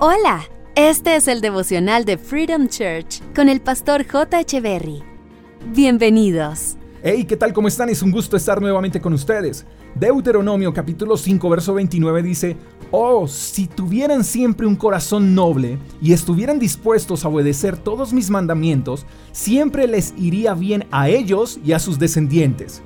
Hola, este es el devocional de Freedom Church con el pastor J. Echeverry. Bienvenidos. Hey, ¿qué tal? ¿Cómo están? Es un gusto estar nuevamente con ustedes. Deuteronomio capítulo 5, verso 29 dice, Oh, si tuvieran siempre un corazón noble y estuvieran dispuestos a obedecer todos mis mandamientos, siempre les iría bien a ellos y a sus descendientes.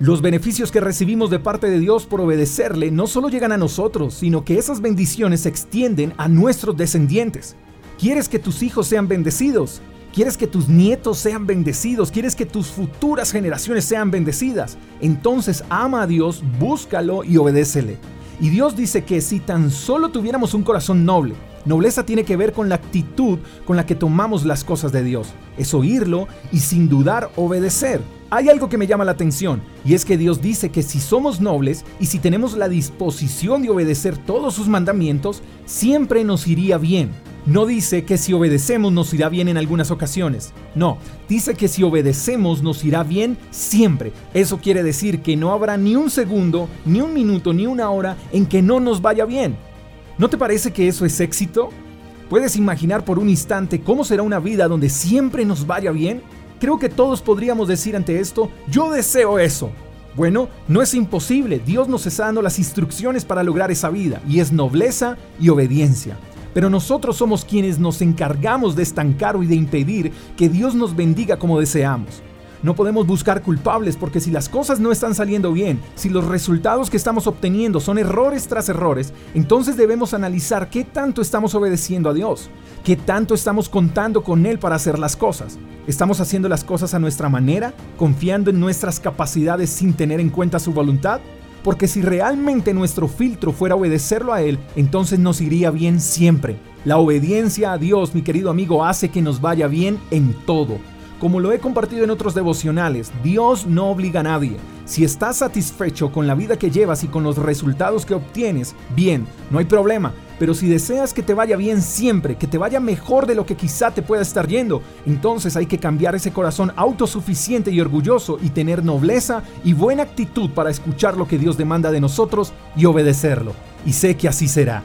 Los beneficios que recibimos de parte de Dios por obedecerle no solo llegan a nosotros, sino que esas bendiciones se extienden a nuestros descendientes. ¿Quieres que tus hijos sean bendecidos? ¿Quieres que tus nietos sean bendecidos? ¿Quieres que tus futuras generaciones sean bendecidas? Entonces ama a Dios, búscalo y obedécele. Y Dios dice que si tan solo tuviéramos un corazón noble, nobleza tiene que ver con la actitud con la que tomamos las cosas de Dios, es oírlo y sin dudar obedecer. Hay algo que me llama la atención, y es que Dios dice que si somos nobles y si tenemos la disposición de obedecer todos sus mandamientos, siempre nos iría bien. No dice que si obedecemos nos irá bien en algunas ocasiones. No, dice que si obedecemos nos irá bien siempre. Eso quiere decir que no habrá ni un segundo, ni un minuto, ni una hora en que no nos vaya bien. ¿No te parece que eso es éxito? ¿Puedes imaginar por un instante cómo será una vida donde siempre nos vaya bien? Creo que todos podríamos decir ante esto, yo deseo eso. Bueno, no es imposible, Dios nos está dando las instrucciones para lograr esa vida, y es nobleza y obediencia. Pero nosotros somos quienes nos encargamos de estancar y de impedir que Dios nos bendiga como deseamos. No podemos buscar culpables porque si las cosas no están saliendo bien, si los resultados que estamos obteniendo son errores tras errores, entonces debemos analizar qué tanto estamos obedeciendo a Dios, qué tanto estamos contando con Él para hacer las cosas. ¿Estamos haciendo las cosas a nuestra manera, confiando en nuestras capacidades sin tener en cuenta su voluntad? Porque si realmente nuestro filtro fuera obedecerlo a Él, entonces nos iría bien siempre. La obediencia a Dios, mi querido amigo, hace que nos vaya bien en todo. Como lo he compartido en otros devocionales, Dios no obliga a nadie. Si estás satisfecho con la vida que llevas y con los resultados que obtienes, bien, no hay problema. Pero si deseas que te vaya bien siempre, que te vaya mejor de lo que quizá te pueda estar yendo, entonces hay que cambiar ese corazón autosuficiente y orgulloso y tener nobleza y buena actitud para escuchar lo que Dios demanda de nosotros y obedecerlo. Y sé que así será.